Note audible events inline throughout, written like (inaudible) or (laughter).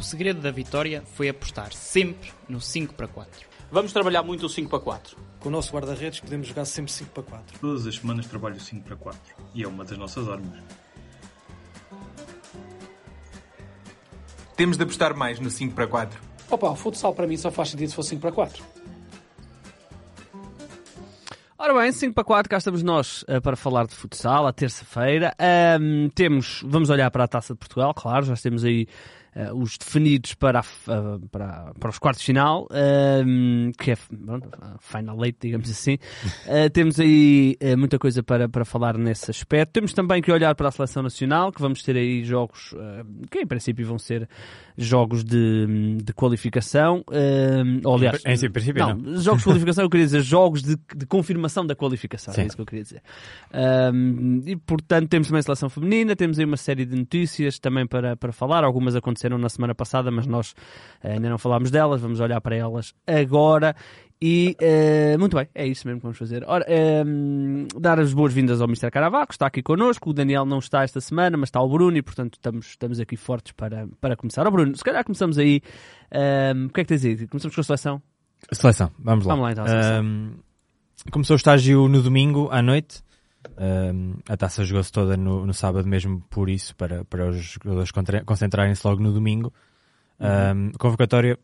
O segredo da vitória foi apostar sempre no 5 para 4. Vamos trabalhar muito o 5 para 4. Com o nosso guarda-redes podemos jogar sempre 5 para 4. Todas as semanas trabalho 5 para 4 e é uma das nossas armas. Temos de apostar mais no 5 para 4. Opa, o futsal para mim só faz sentido se for 5 para 4. Ora bem, 5 para 4, cá estamos nós uh, para falar de futsal, à terça-feira. Um, temos, vamos olhar para a Taça de Portugal, claro, já temos aí uh, os definidos para, a, uh, para, para os quartos de final, que é pronto, final late, digamos assim. (laughs) temos aí muita coisa para, para falar nesse aspecto. Temos também que olhar para a seleção nacional, que vamos ter aí jogos que em princípio vão ser jogos de, de qualificação. ou, aliás, em, em princípio não, não. Jogos de (laughs) qualificação, eu queria dizer jogos de, de confirmação da qualificação, Sim. é isso que eu queria dizer. e portanto temos também a seleção feminina, temos aí uma série de notícias também para, para falar, algumas aconteceram na semana passada, mas nós ainda não falámos delas, vamos olhar para elas agora. E uh, muito bem, é isso mesmo que vamos fazer. Ora, um, dar as boas-vindas ao Mr. Caravaco, está aqui connosco. O Daniel não está esta semana, mas está o Bruno e, portanto, estamos, estamos aqui fortes para, para começar. Ó, Bruno, se calhar começamos aí. Um, o que é que tens aí? Começamos com a seleção? Seleção, vamos lá. Vamos lá então. Um, começou o estágio no domingo à noite. Um, a taça jogou-se toda no, no, sábado mesmo por isso, para, para os jogadores concentrarem-se logo no domingo. Uhum. Um, convocatória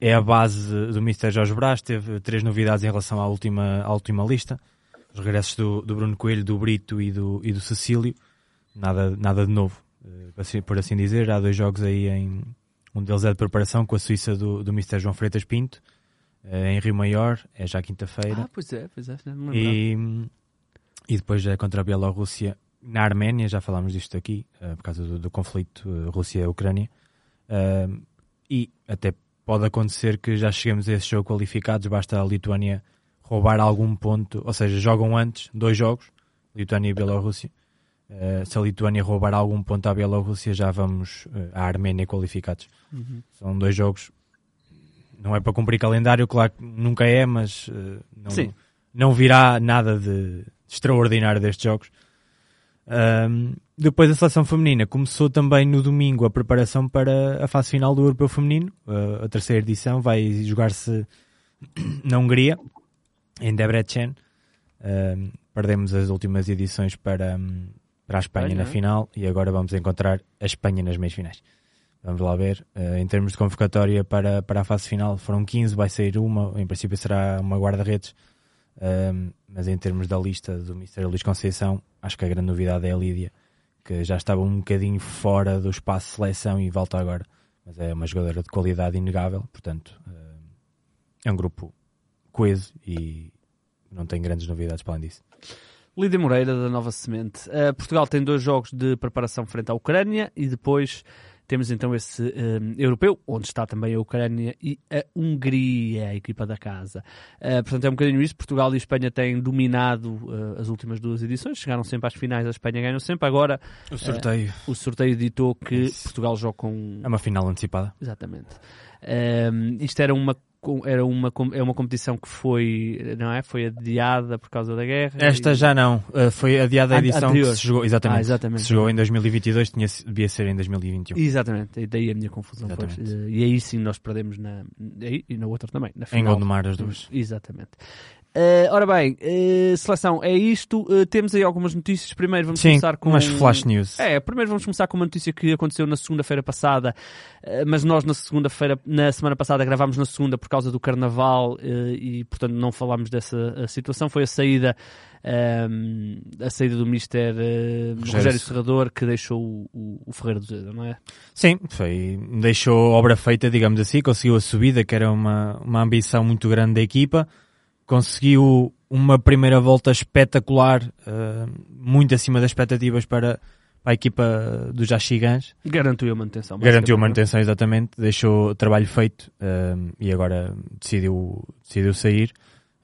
é a base do Mr. Jorge Brás, teve três novidades em relação à última, à última lista. Os regressos do, do Bruno Coelho, do Brito e do, e do Cecílio. Nada, nada de novo, eh, por assim dizer. Há dois jogos aí em... Um deles é de preparação com a Suíça do, do Mr. João Freitas Pinto, eh, em Rio Maior, é já quinta-feira. Ah, pois é, pois é. E, e depois é contra a Bielorrússia na Arménia, já falámos disto aqui, eh, por causa do, do conflito Rússia-Ucrânia. E até pode acontecer que já cheguemos a esse jogo qualificados, basta a Lituânia roubar algum ponto, ou seja, jogam antes dois jogos, Lituânia e Bielorrússia. Uh, se a Lituânia roubar algum ponto à Bielorrússia, já vamos uh, à Arménia qualificados. Uhum. São dois jogos, não é para cumprir calendário, claro que nunca é, mas uh, não, não virá nada de extraordinário destes jogos. Um, depois a seleção feminina começou também no domingo a preparação para a fase final do Europeu Feminino, uh, a terceira edição, vai jogar-se (coughs) na Hungria, em Debrecen. Uh, perdemos as últimas edições para, um, para a Espanha Olha. na final e agora vamos encontrar a Espanha nas meias finais. Vamos lá ver. Uh, em termos de convocatória para, para a fase final, foram 15, vai sair uma, em princípio será uma guarda-redes. Mas em termos da lista do Ministério Luís Conceição, acho que a grande novidade é a Lídia que já estava um bocadinho fora do espaço de seleção e volta agora. Mas é uma jogadora de qualidade inegável, portanto é um grupo coeso e não tem grandes novidades para além disso. Lídia Moreira, da Nova Semente. Uh, Portugal tem dois jogos de preparação frente à Ucrânia e depois temos então esse um, europeu, onde está também a Ucrânia e a Hungria, a equipa da casa. Uh, portanto, é um bocadinho isso. Portugal e Espanha têm dominado uh, as últimas duas edições, chegaram sempre às finais, a Espanha ganhou sempre. Agora, o sorteio, uh, o sorteio ditou que isso. Portugal joga com. É uma final antecipada. Exatamente. isto era uma era uma, é uma competição que foi, não é? Foi adiada por causa da guerra. Esta e... já não, uh, foi adiada a edição Anterior. que se jogou, exatamente, ah, exatamente. se jogou em 2022, tinha, devia ser em 2021. Exatamente, e daí a minha confusão. Pois. Uh, e aí sim nós perdemos na, e na outra também, na final. Em Gondomar as duas. Exatamente. Uh, ora bem, uh, seleção, é isto. Uh, temos aí algumas notícias. Primeiro vamos Sim, começar com. umas flash news. É, primeiro vamos começar com uma notícia que aconteceu na segunda-feira passada, mas nós na segunda-feira, na semana passada, gravámos na segunda por causa do carnaval e, portanto, não falámos dessa situação. Foi a saída. Um, a saída do Mister uh, Rogério. Rogério Serrador que deixou o, o, o Ferreira do Zeda, não é? Sim, foi, deixou obra feita, digamos assim, conseguiu a subida, que era uma, uma ambição muito grande da equipa conseguiu uma primeira volta espetacular, uh, muito acima das expectativas para, para a equipa dos Jaxigans. Garantiu a manutenção. Garantiu a manutenção, exatamente. Deixou o trabalho feito uh, e agora decidiu, decidiu sair.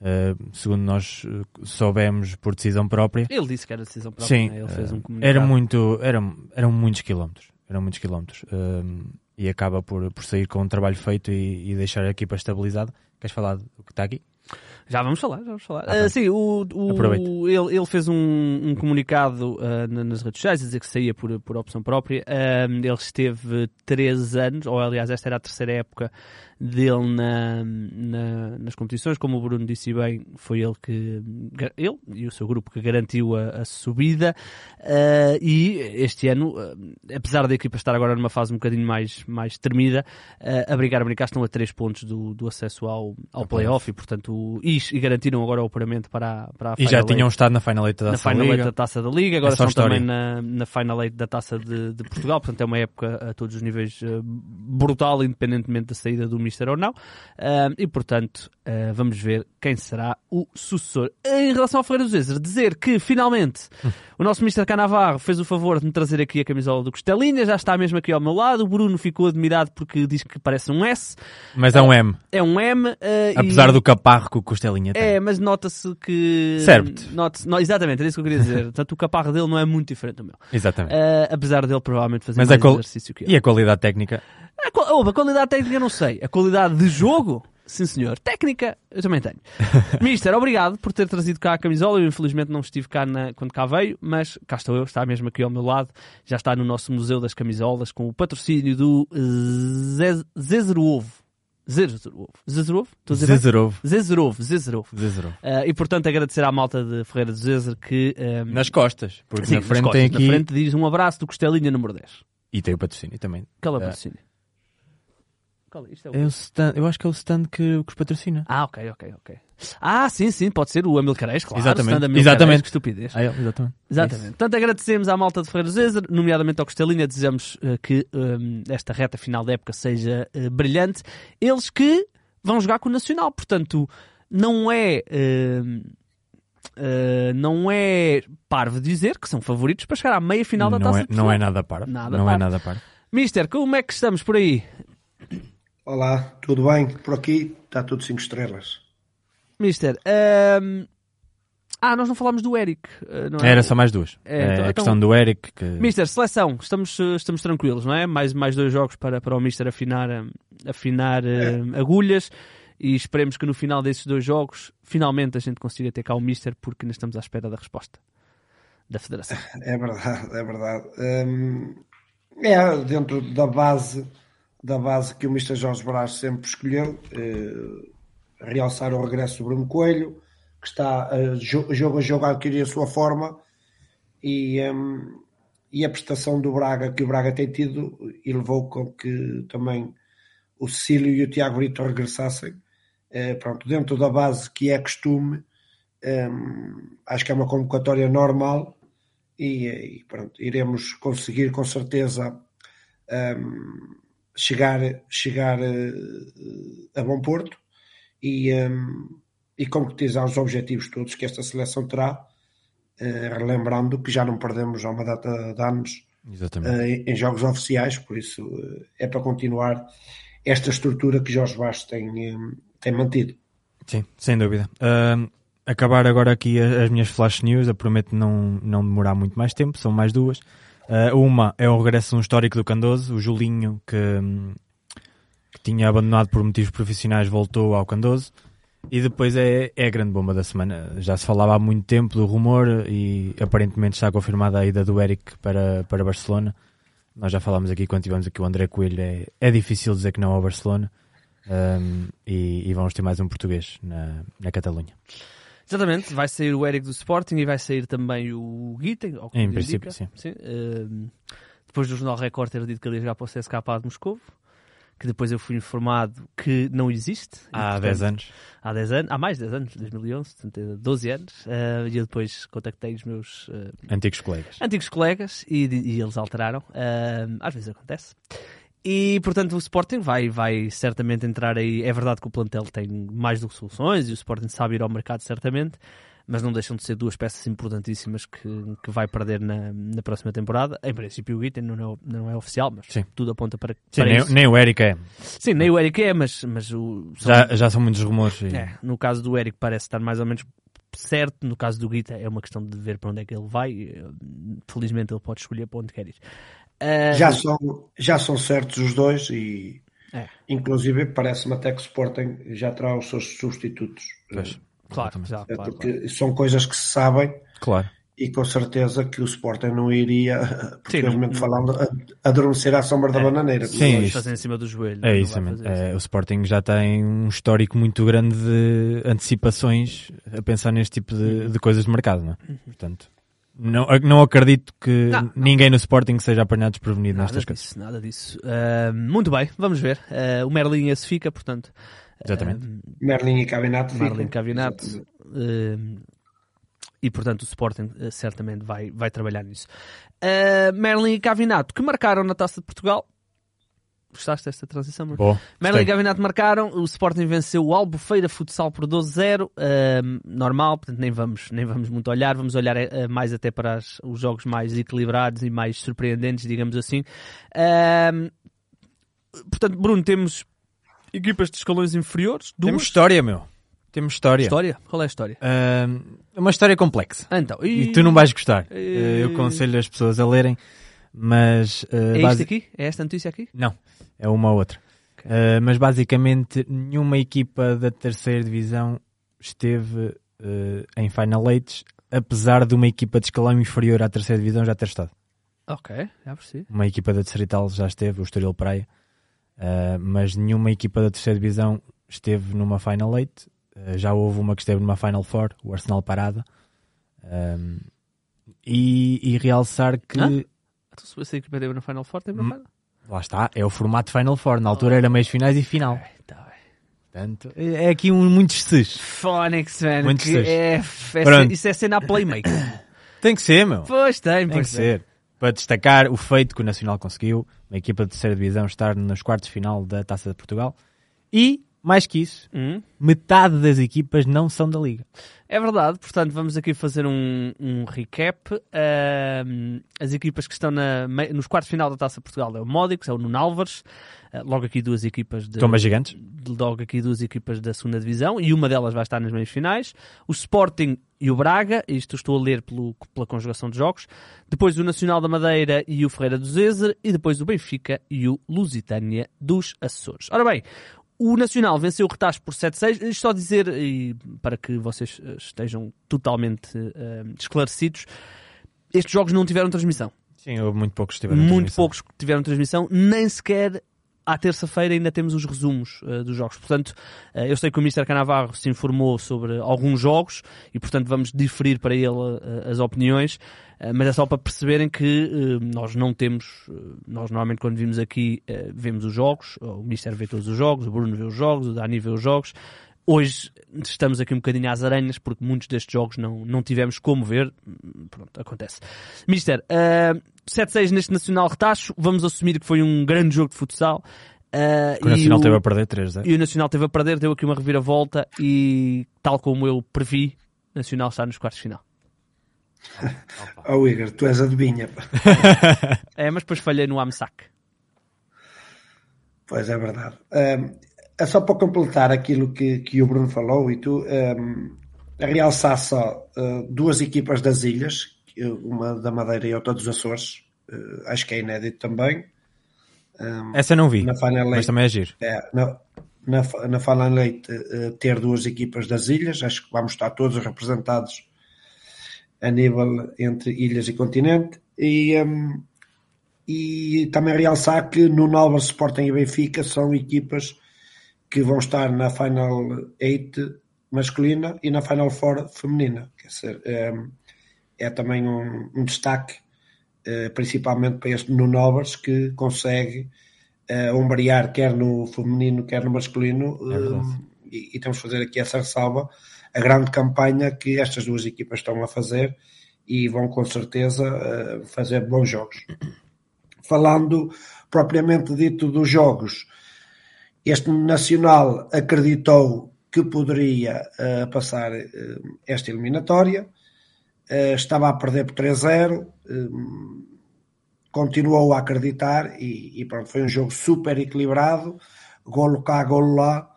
Uh, segundo nós soubemos por decisão própria. Ele disse que era decisão própria. Sim, né? ele fez um comunicado. Era muito, eram, eram muitos quilómetros. Eram muitos quilómetros. e acaba por, por sair com um trabalho feito e, e deixar a equipa estabilizada. Queres falar do que está aqui? Já vamos falar, já vamos falar. Ah, Ah, sim, o, o- ele, ele fez um, um comunicado na- nas redes sociais a dizer que saía por, por opção própria. Ah, ele esteve três anos, ou aliás, esta era a terceira época dele na, na- nas competições. Como o Bruno disse bem, foi ele que ele e o seu grupo que garantiu a, a subida. Ah, e este ano, ah, apesar da equipa estar agora numa fase um bocadinho mais, mais tremida, ah, a brigar a brincar estão a três pontos do, do acesso ao, ao playoff e, portanto, e, e garantiram agora o apuramento para, a- para a E já tinham Eight- estado na Final Eight da na Taça Final Liga. Da Taça da Liga, agora É estão também na, na Final Eight da Taça de, de Portugal, portanto é uma época a todos os níveis brutal, independentemente da saída do Mister ou não, Ah, e portanto ah, vamos ver quem será o sucessor. Em relação ao Ferreira do Zezer, dizer que finalmente o nosso Mister Canavarro fez o favor de me trazer aqui a camisola do Costelinha, já está mesmo aqui ao meu lado, o Bruno ficou admirado porque diz que parece um S, Mas é um M. é um M, ah, Apesar e- do caparro que o Costelinha tem. é, mas nota-se que. Serve-te. Nota não, exatamente, era isso que eu queria dizer. (laughs) Portanto, o caparro dele não é muito diferente do meu. Exatamente. Ah, apesar dele provavelmente fazer Mas mais qual- exercício que eu. E a qualidade técnica? A, qual- ouve, a qualidade técnica não sei. A qualidade de jogo, sim senhor. Técnica, eu também tenho. (laughs) Mister, obrigado por ter trazido cá a camisola. Eu infelizmente não estive cá na- quando cá veio, mas cá estou eu, está mesmo aqui ao meu lado. Já está no nosso Museu das Camisolas com o patrocínio do Zez- Zezerovo. Zezerovo. Zezerovo? Estou a dizer bem? Zezerov. Zezerovo, Zezerovo. Zezerov. Ah, e portanto agradecer à malta de Ferreira do Zezer que ah, Nas costas. Porque sim, na frente costas, tem aqui... na frente diz um abraço do Costelinha número 10. E tem o patrocínio também. Qual é o Ah. patrocínio? Qual é? Isto é o... É o stand, eu acho que é o stand que, que os patrocina. Ah, ok, ok, ok. Ah, sim, sim, pode ser o Amilcares, claro. Exatamente. Exatamente. Que estupidez. Ah, é, exatamente. Exatamente. Portanto, agradecemos à malta de Ferreira do Zezer, nomeadamente ao Costelinha, desejamos eh, que hum, esta reta final da época seja eh, brilhante. Eles que vão jogar com o Nacional, portanto, não é. eh, não é parvo dizer que são favoritos para chegar à meia final da não, taça é, não é nada para. Nada não par. é nada para. Mister, como é que estamos por aí? Olá, tudo bem? Por aqui está tudo 5 estrelas. Mister, hum, ah, nós não falámos do Eric. eh, não é? Era só mais duas. É, É, então- a questão do Eric. Que... Mister, seleção, estamos, eh, estamos tranquilos, não é? Mais, mais dois jogos para, para o Mister afinar, eh, afinar eh, agulhas e esperemos que no final desses dois jogos finalmente a gente consiga ter cá o Mister porque ainda estamos à espera da resposta da Federação. (laughs) É verdade, é verdade. Hum, é dentro da base da base que o Mr. Jorge Brás sempre escolheu, eh, realçar o regresso do Bruno Coelho, que está eh, jo- jogo a jogo a adquirir a sua forma e, hum, e a prestação do Braga que o Braga tem tido e levou com que também o Cecílio e o Tiago Brito regressassem. Eh, pronto, dentro da base que é costume, hum, acho que é uma convocatória normal e, e pronto, iremos conseguir com certeza hum, chegar, chegar eh, a bom porto e, hum, e concretizar os objetivos todos que esta seleção terá, eh, relembrando que já não perdemos há uma data de anos eh, em jogos oficiais, por isso eh, é para continuar esta estrutura que Jorge Bastos tem, eh, tem mantido. Sim, sem dúvida. Ahm, acabar agora aqui as minhas flash news, eu prometo não, não demorar muito mais tempo, são mais duas. Ah, uma é o regresso um histórico do Candoso, o Julinho, que, hum, que tinha abandonado por motivos profissionais, voltou ao Candoso. E depois é, é a grande bomba da semana. Já se falava há muito tempo do rumor e aparentemente está confirmada a ida do Eric para, para Barcelona. Nós já falámos aqui quando tivemos aqui o André Coelho, é, é difícil dizer que não ao Barcelona. Um, e, e vamos ter mais um português na, na Catalunha. Exatamente, vai sair o Eric do Sporting e vai sair também o que Em princípio, indica. sim. Ehm, depois do Jornal Record ter dito que ele ia jogar para o CSKA de Moscovo, que depois eu fui informado que não existe. Há portanto, 10 anos. Há 10 anos, há mais de 10 anos, 2011, portanto, é 12 anos. eh, e eu depois contactei os meus eh, Antigos colegas. antigos colegas e, e eles alteraram. Ahm, às vezes acontece. E, portanto, o Sporting vai, vai certamente entrar aí. É verdade que o plantel tem mais do que soluções e o Sporting sabe ir ao mercado, certamente. Mas não deixam de ser duas peças importantíssimas que, que vai perder na, na próxima temporada. Em princípio, o Guiten não é, não é oficial, mas Sim. tudo aponta para, Sim, para nem, isso. nem o Eric é. Sim, nem o Eric é, mas, mas o, são- Já, já são muitos rumores. e- é, no caso do Eric parece estar mais ou menos certo, no caso do Guita é uma questão de ver para onde é que ele vai. Eh, Felizmente ele pode escolher para onde quer ir. Ah, Já são, já são certos os dois e É. inclusive parece-me até que o Sporting já terá os seus substitutos. Pois. Claro, já, É claro, porque claro. são coisas que se sabem Claro. e com certeza que o Sporting não iria, (laughs) não- falando, adormecer à sombra da bananeira. Sim, isso. fazer em cima do joelho. É isso, É, o Sporting já tem um histórico muito grande de antecipações a pensar neste tipo de, de coisas de mercado, não é? Portanto, não, não acredito que. Não, não. ninguém no Sporting seja apanhado desprevenido Nada nestas coisas. disso, nada disso. Ah, muito bem, vamos ver. Ah, o Merlin esse fica, portanto. Exatamente. ah, Merlin e Cabinato Marlin ficam. Cavinato. E portanto o Sporting certamente vai, vai trabalhar nisso. Merlin e Cavinato que marcaram na Taça de Portugal. Gostaste desta transição? Boa. Merlin e gostei. Cavinato marcaram, o Sporting venceu o Albufeira Futsal por 12-0, eh, normal, portanto nem vamos, nem vamos muito olhar, vamos olhar eh, mais até para as- os jogos mais equilibrados e mais surpreendentes, digamos assim. Eh, portanto, Bruno, temos equipas de escalões inferiores, duas. Temos história, meu. Temos história. História? Qual é a história? É uma história complexa. Então, E tu não vais gostar. E- Eh, Eu aconselho as pessoas a lerem, mas. eh, É isto basi- aqui? É esta notícia aqui? Não, é uma outra. Ok. Eh, mas basicamente, nenhuma equipa da terceira divisão esteve eh, em Final Eight, apesar de uma equipa de escalão inferior à terceira divisão já ter estado. Ok, já percebi. Uma equipa da Distrital já esteve, o Estoril Praia, mas nenhuma equipa da terceira divisão esteve numa Final Eight. Já houve uma que esteve numa Final Four, o Arsenal Parada. Ahm, e, e realçar que, Hã? Se essa equipa teve no Final Four, teve no. Final. lá está, é o formato Final Four. Na altura era meios finais e final. Ok, tá bem. Portanto, é é aqui um muitos ses. Phonics, man. Muito que é, é, Pronto. isso é cena a playmaker. (coughs) Tem que ser, meu. pois tem, Tem que pois ser. Para destacar o feito que o Nacional conseguiu, uma equipa de terceira divisão estar nos quartos de final da Taça de Portugal. E, mais que isso, Hum, metade das equipas não são da Liga. É verdade, portanto vamos aqui fazer um, um recap. Ahm, as equipas que estão na, nos quartos de final da Taça Portugal é o Módicos, é o Nuno Álvares, ah, logo aqui duas equipas de, Tomas gigantes. logo aqui duas equipas da segunda divisão e uma delas vai estar nas meias finais. O Sporting e o Braga, isto estou a ler pelo- pela conjugação de jogos. Depois o Nacional da Madeira e o Ferreira do Zezer e depois o Benfica e o Lusitânia dos Açores. Ora bem, o Nacional venceu o Retache por 7-6. Isto Só dizer, e para que vocês eh, estejam totalmente eh, esclarecidos, estes jogos não tiveram transmissão. Sim, houve muito poucos que tiveram Muito transmissão. poucos que tiveram transmissão, nem sequer à terça-feira ainda temos os resumos eh, dos jogos. Portanto, eh, eu sei que o Mr. Canavarro se informou sobre alguns jogos e, portanto, vamos diferir para ele eh, as opiniões, mas é só para perceberem que nós não temos, nós normalmente quando vimos aqui vemos os jogos, o Mr. vê todos os jogos, o Bruno vê os jogos, o Dani vê os jogos. Hoje estamos aqui um bocadinho às aranhas porque muitos destes jogos não, não tivemos como ver. Pronto, acontece. Mister, uh, 7-6 neste Nacional Retacho. Vamos assumir que foi um grande jogo de futsal. Uh, o Nacional e teve a perder 3 0 e o Nacional teve a perder, deu aqui uma reviravolta e, tal como eu previ, o Nacional está nos quartos de final. (laughs) Oh, Igor, tu és adivinha. É, mas depois falhei no AMSAC. Pois é verdade. Um, é só para completar aquilo que, que o Bruno falou e tu, um, a realçar só uh, duas equipas das ilhas, uma da Madeira e outra dos Açores, uh, acho que é inédito também. Um, Essa não vi, na Final mas também é giro. é, na, na, na Final Eight uh, ter duas equipas das ilhas, acho que vamos estar todos representados a nível entre ilhas e continente. E, um, e também realçar que no Álvares Sporting e Benfica são equipas que vão estar na Final 8 masculina e na Final Four feminina. Quer dizer, é, é também um, um destaque, eh, principalmente para este Nuno Álvares, que consegue eh, ombrear quer no feminino, quer no masculino, eh, e, e temos que fazer aqui essa ressalva, a grande campanha que estas duas equipas estão a fazer e vão com certeza eh, fazer bons jogos. Falando propriamente dito dos jogos, este Nacional acreditou que poderia eh, passar eh, esta eliminatória, eh, estava a perder por 3-0, eh, continuou a acreditar e, e pronto, foi um jogo super equilibrado, golo cá, golo lá,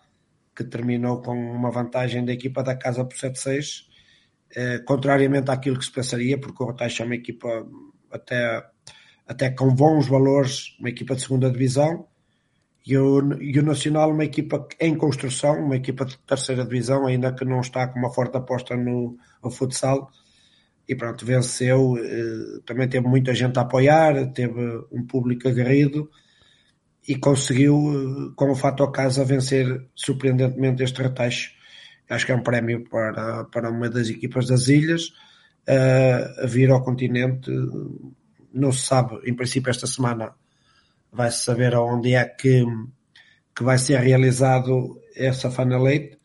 que terminou com uma vantagem da equipa da casa por 7-6, eh, contrariamente àquilo que se pensaria, porque o Rotaxa é uma equipa até, até com bons valores, uma equipa de segunda divisão, E o, e o Nacional, uma equipa em construção, uma equipa de terceira divisão, ainda que não está com uma forte aposta no, no futsal. E pronto, venceu. eh, Também teve muita gente a apoiar, teve um público aguerrido e conseguiu, eh, com o fato a casa, vencer surpreendentemente este retacho. Acho que é um prémio para, para uma das equipas das ilhas eh, a vir ao continente. Não se sabe, em princípio, esta semana vai-se saber aonde é que, que vai ser realizado essa Final Eight.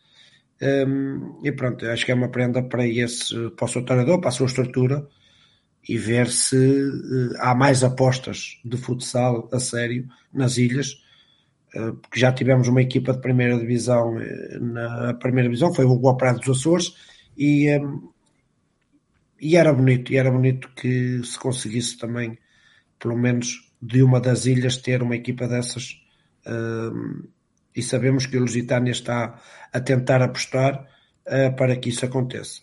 Um, e pronto, acho que é uma prenda para esse, para o seu treinador, para a sua estrutura e ver se uh, há mais apostas de futsal a sério nas ilhas, uh, porque já tivemos uma equipa de primeira divisão uh, na primeira divisão, foi o Boa Praia dos Açores e, um, e era bonito, e era bonito que se conseguisse também, pelo menos de uma das ilhas, ter uma equipa dessas. Um, e sabemos que o Lusitânia está a tentar apostar uh, para que isso aconteça.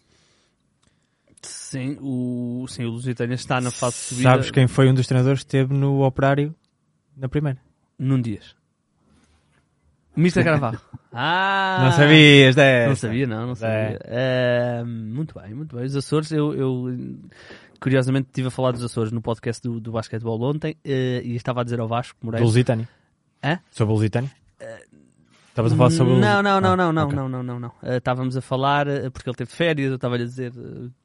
Sim, o, sim, o Lusitânia está na fase de subida. Sabes quem foi um dos treinadores que esteve no operário na primeira? Num Dias. Mr. (laughs) Carvalho. Ah! Não sabias, é? Não sabia, não, não sabia. Uh, muito bem, muito bem. Os Açores, eu, eu curiosamente estive a falar dos Açores no podcast do, do basquetebol ontem uh, e estava a dizer ao Vasco Moreira. Do Lusitânia? Hã? Sobre o Lusitânia? Estavas a falar sobre o... Não, não, não, Ah, não, não, ok. não, não, não, não. Uh, estávamos a falar, porque ele teve férias, eu estava-lhe a dizer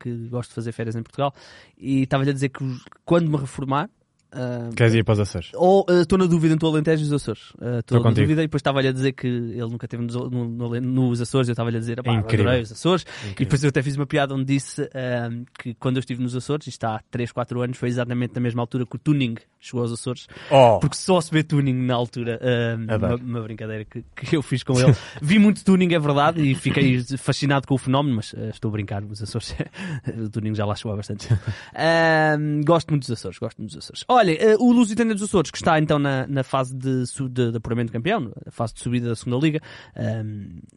que gosto de fazer férias em Portugal, e estava-lhe a dizer que os- quando me reformar, uh, Queres ir para os Açores? ou uh, estou na dúvida entre o Alentejo e os Açores. Uh, Estou Estou na contigo. dúvida e depois estava-lhe a dizer que ele nunca teve nos, no, no, nos Açores, eu estava-lhe a dizer, "Epá, eu Incrível. adorei os Açores, e depois eu até fiz uma piada onde disse uh, que quando eu estive nos Açores, isto há 3, 4 anos, foi exatamente na mesma altura que o Tuning chegou aos Açores, Oh! porque só se vê tuning na altura. ah, uma, uma brincadeira que, que eu fiz com ele. (laughs) Vi muito tuning, é verdade, e fiquei fascinado com o fenómeno, mas ah, estou a brincar, os Açores, (laughs) o tuning já lá chegou há bastante. (laughs) Ah, gosto muito dos Açores, gosto muito dos Açores. Olha, ah, o Lusitânia dos Açores, que está então na, na fase de, de, de apuramento de campeão, na fase de subida da segunda liga, ah,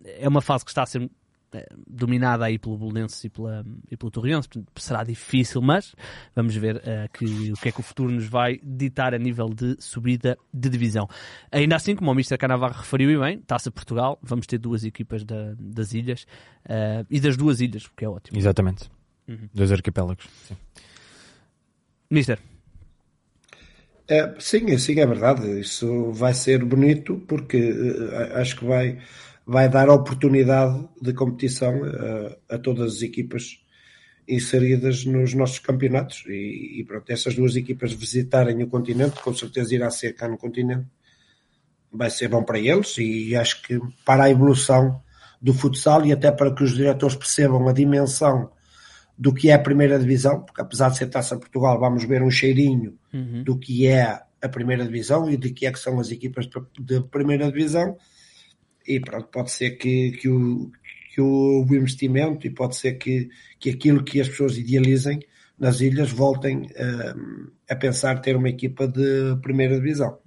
é uma fase que está a ser eh, dominada aí pelo Belenenses e, pela, e pelo Torreões, será difícil, mas vamos ver eh, que, o que é que o futuro nos vai ditar a nível de subida de divisão. Ainda assim, como o Mr. Canavarro referiu e bem, Taça Portugal, vamos ter duas equipas da- das ilhas eh, e das duas ilhas, o que é ótimo. Exatamente. Uhum. Dois arquipélagos. Sim. Mister, É, sim, sim, é verdade. Isso vai ser bonito porque eh, acho que vai, vai dar oportunidade de competição eh, a todas as equipas inseridas nos nossos campeonatos e, e pronto, essas duas equipas visitarem o continente, com certeza irá ser cá no continente, vai ser bom para eles e acho que para a evolução do futsal e até para que os diretores percebam a dimensão do que é a primeira divisão, porque apesar de ser Taça Portugal, vamos ver um cheirinho do que é a primeira divisão e de que é que são as equipas de primeira divisão. E pronto, pode ser que, que, o, que o investimento e pode ser que, que aquilo que as pessoas idealizem nas ilhas voltem eh, a pensar ter uma equipa de primeira divisão.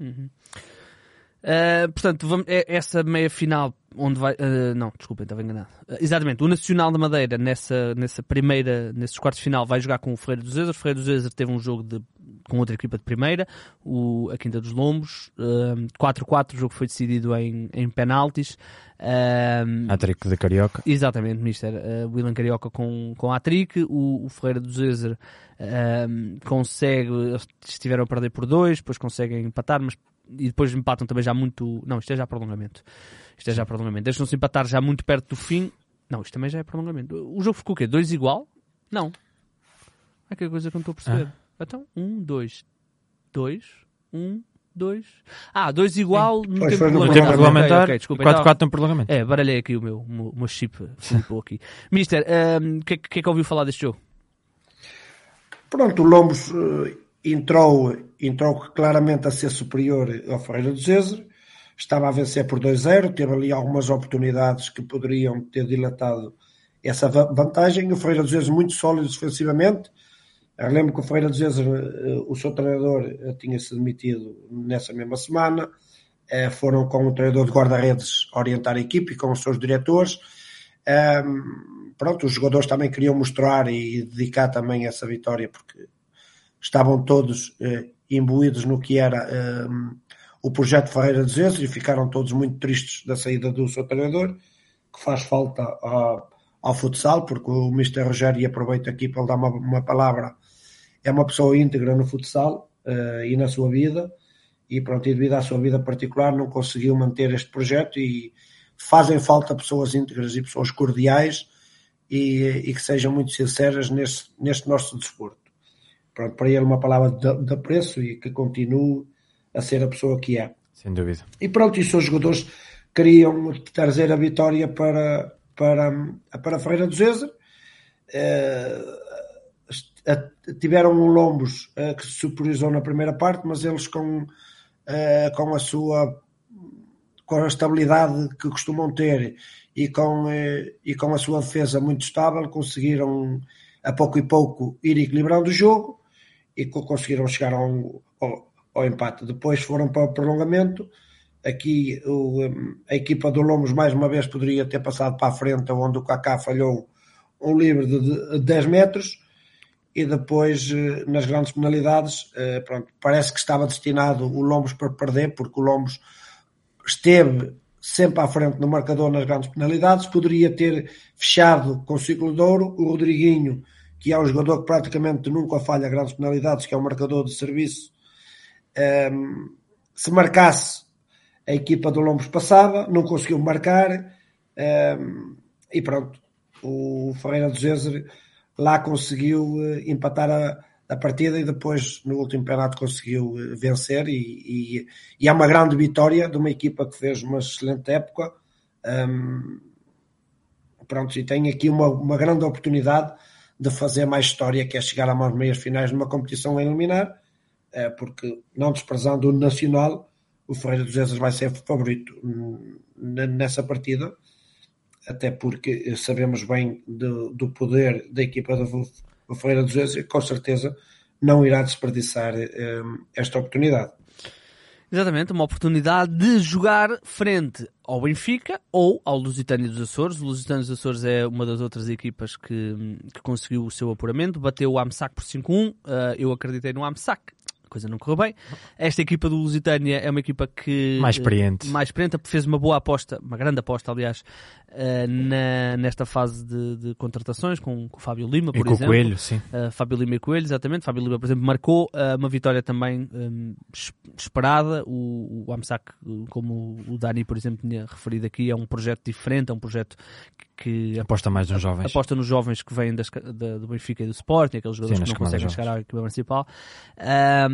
Uh, portanto, vamos, é- essa meia final onde vai. uh, não, desculpem, estava enganado. Uh, exatamente, o Nacional da Madeira nessa, nessa primeira, nesses quartos de final vai jogar com o Ferreira dos Ezers. O Ferreira dos Ezers teve um jogo de, com outra equipa de primeira, o, a Quinta dos Lombos. Uh, 4-4, o jogo foi decidido em, em penaltis. Uh, A trick da Carioca. Exatamente, Mister. Uh, William Carioca com, com a trick, o, o Ferreira do Zezer um, consegue, eles estiveram a perder por dois, depois conseguem empatar, mas e depois empatam também já muito. Não, isto é já prolongamento. Isto é já prolongamento. Deixam-se empatar já muito perto do fim. Não, isto também já é prolongamento. O jogo ficou o quê? Dois igual? Não. É que coisa que eu não estou a perceber. Então, um, dois, dois, um, dois. Ah, dois igual no Pois tempo no No regulamentar, Ok, ok, desculpa, 4-4 então- no parlamento. é, baralhei aqui o meu, o meu, chip flipou aqui. Mister, o que, é que que é que ouviu falar deste jogo? Pronto, o Lombos eh, entrou, entrou claramente a ser superior ao Ferreira do Zezer, estava a vencer por 2-0, teve ali algumas oportunidades que poderiam ter dilatado essa va- vantagem. O Ferreira do Zezer muito sólido defensivamente. Eu lembro que o Ferreira do Zezer, eh, o seu treinador, eh, tinha-se demitido nessa mesma semana. Eh, Foram com o treinador de guarda-redes orientar a equipe e com os seus diretores. Ahm, pronto, os jogadores também queriam mostrar e dedicar também essa vitória porque estavam todos eh, imbuídos no que era ahm, o projeto Ferreira dos Vezes e ficaram todos muito tristes da saída do seu treinador, que faz falta ao, ao futsal, porque o Mr. Rogério, e aproveito aqui para lhe dar uma, uma palavra, é uma pessoa íntegra no futsal uh, e na sua vida, e pronto, e devido à sua vida particular não conseguiu manter este projeto e fazem falta pessoas íntegras e pessoas cordiais e, e que sejam muito sinceras neste, neste nosso desporto. Pronto, para ele uma palavra de, de apreço e que continue a ser a pessoa que é. Sem dúvida. E pronto, e os seus jogadores queriam trazer a vitória para, para, para a Ferreira do Zezer. Uh, tiveram um Lombos uh, que se superiorizou na primeira parte, mas eles com, uh, com a sua com a estabilidade que costumam ter e com, e com a sua defesa muito estável, conseguiram a pouco e pouco ir equilibrando o jogo e conseguiram chegar ao, ao, ao empate. Depois foram para o prolongamento. Aqui o, a equipa do Lomos mais uma vez poderia ter passado para a frente, onde o Kaká falhou um livre de 10 metros e depois eh, nas grandes penalidades eh, pronto, parece que estava destinado o Lombos para perder, porque o Lombos esteve sempre à frente no marcador nas grandes penalidades, poderia ter fechado com o ciclo de ouro, o Rodriguinho, que é um jogador que praticamente nunca falha grandes penalidades, que é um marcador de serviço, um, se marcasse, a equipa do Lombos passava, não conseguiu marcar, um, e pronto, o Ferreira do Zezer lá conseguiu eh, empatar a, a, partida e depois no último penalti conseguiu eh, vencer. E, e, e, é uma grande vitória de uma equipa que fez uma excelente época. Um, pronto, e tem aqui uma, uma grande oportunidade de fazer mais história que é chegar a umas meias finais numa competição a eliminar é, porque não desprezando o Nacional, o Ferreira dos Ezas vai ser favorito nessa partida, até porque sabemos bem do, do poder da equipa do Ferreira dos Ezas e com certeza não irá desperdiçar um, esta oportunidade. Exatamente, uma oportunidade de jogar frente ao Benfica ou ao Lusitânia dos Açores. O Lusitânia dos Açores é uma das outras equipas que, que conseguiu o seu apuramento, bateu o AMSAC por 5-1. Uh, eu acreditei no AMSAC, coisa não correu bem. Esta equipa do Lusitânia é uma equipa que. Mais experiente. Mais experiente, fez uma boa aposta, uma grande aposta, aliás, uh, na, nesta fase de, de contratações, com, com, o Fábio Lima, por e exemplo. Com o Coelho, sim. Uh, Fábio Lima e Coelho, exatamente. Fábio Lima, por exemplo, marcou uh, uma vitória também um, esperada. O, o AMSAC, como o Dani, por exemplo, tinha referido aqui, é um projeto diferente, é um projeto que, aposta mais nos jovens. Aposta nos jovens que vêm das, da, do Benfica e do Sporting, aqueles jogadores Sim, que não conseguem chegar à equipa principal.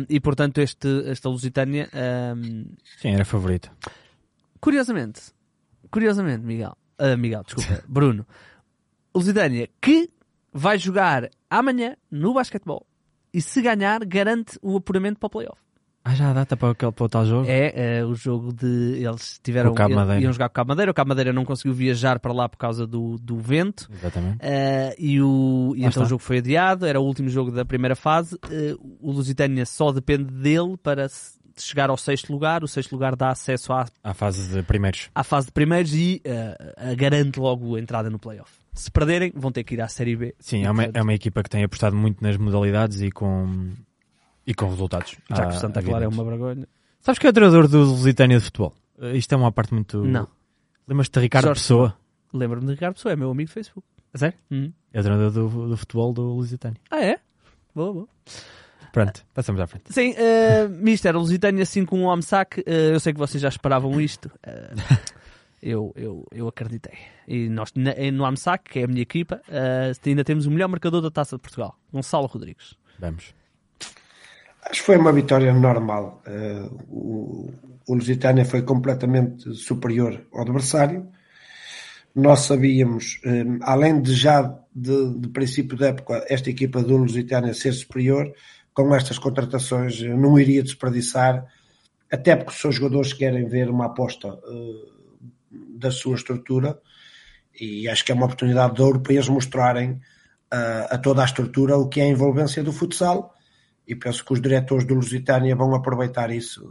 E portanto, este, esta Lusitânia. Um... Sim, era favorito. Curiosamente, curiosamente, Miguel, uh, Miguel, desculpa, (laughs) Bruno, Lusitânia que vai jogar amanhã no basquetebol e se ganhar, garante o apuramento para o playoff. Ah, já há data para, aquele, para o tal jogo? É, é o jogo de. Eles tiveram. O iam jogar com o Cabo Madeira. O Cabo Madeira não conseguiu viajar para lá por causa do, do vento. Exatamente. Uh, e o, e então o jogo foi adiado. Era o último jogo da primeira fase. Uh, o Lusitânia só depende dele para chegar ao sexto lugar. O sexto lugar dá acesso à, à fase de primeiros. À fase de primeiros e uh, garante logo a entrada no playoff. Se perderem, vão ter que ir à Série B. Sim, é uma, é uma equipa que tem apostado muito nas modalidades e com e com resultados. Já que o Santa Clara é uma vergonha. Sabes que é o treinador do Lusitânia de futebol? Uh, isto é uma parte muito. Não. Lembras-te de Ricardo Jorge Pessoa? Lembro-me de Ricardo Pessoa, é meu amigo do Facebook. É sério? Hum. É o treinador do, do futebol do Lusitânia. Ah, é? Boa, boa. Pronto, passamos à frente. Sim, uh, Mister, Lusitânia 5 um Omsac. Uh, eu sei que vocês já esperavam isto. Uh, eu, eu, eu acreditei. E nós, na, no AMSAC, que é a minha equipa, uh, ainda temos o melhor marcador da Taça de Portugal, Gonçalo Rodrigues. Vamos. Acho que foi uma vitória normal. Uh, o, o Lusitânia foi completamente superior ao adversário. Nós sabíamos, um, além de já de, de, princípio da época, esta equipa do Lusitânia ser superior, com estas contratações não iria desperdiçar, até porque os seus jogadores querem ver uma aposta uh, da sua estrutura e acho que é uma oportunidade de ouro para eles mostrarem uh, a toda a estrutura o que é a envolvência do futsal e penso que os diretores do Lusitânia vão aproveitar isso.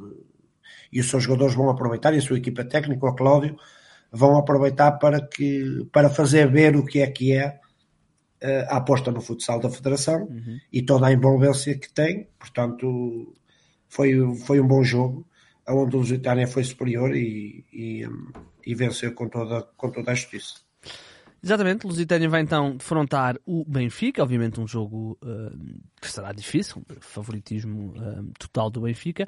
E os seus jogadores vão aproveitar e a sua equipa técnica, o Cláudio, vão aproveitar para, que, para fazer ver o que é que é eh, a aposta no futsal da Federação uhum. e toda a envolvência que tem. Portanto, foi, foi um bom jogo. onde o Lusitânia foi superior e, e, e venceu com toda, com toda a justiça. Exatamente, o Lusitânia vai então defrontar o Benfica, obviamente um jogo uh, que será difícil, favoritismo uh, total do Benfica.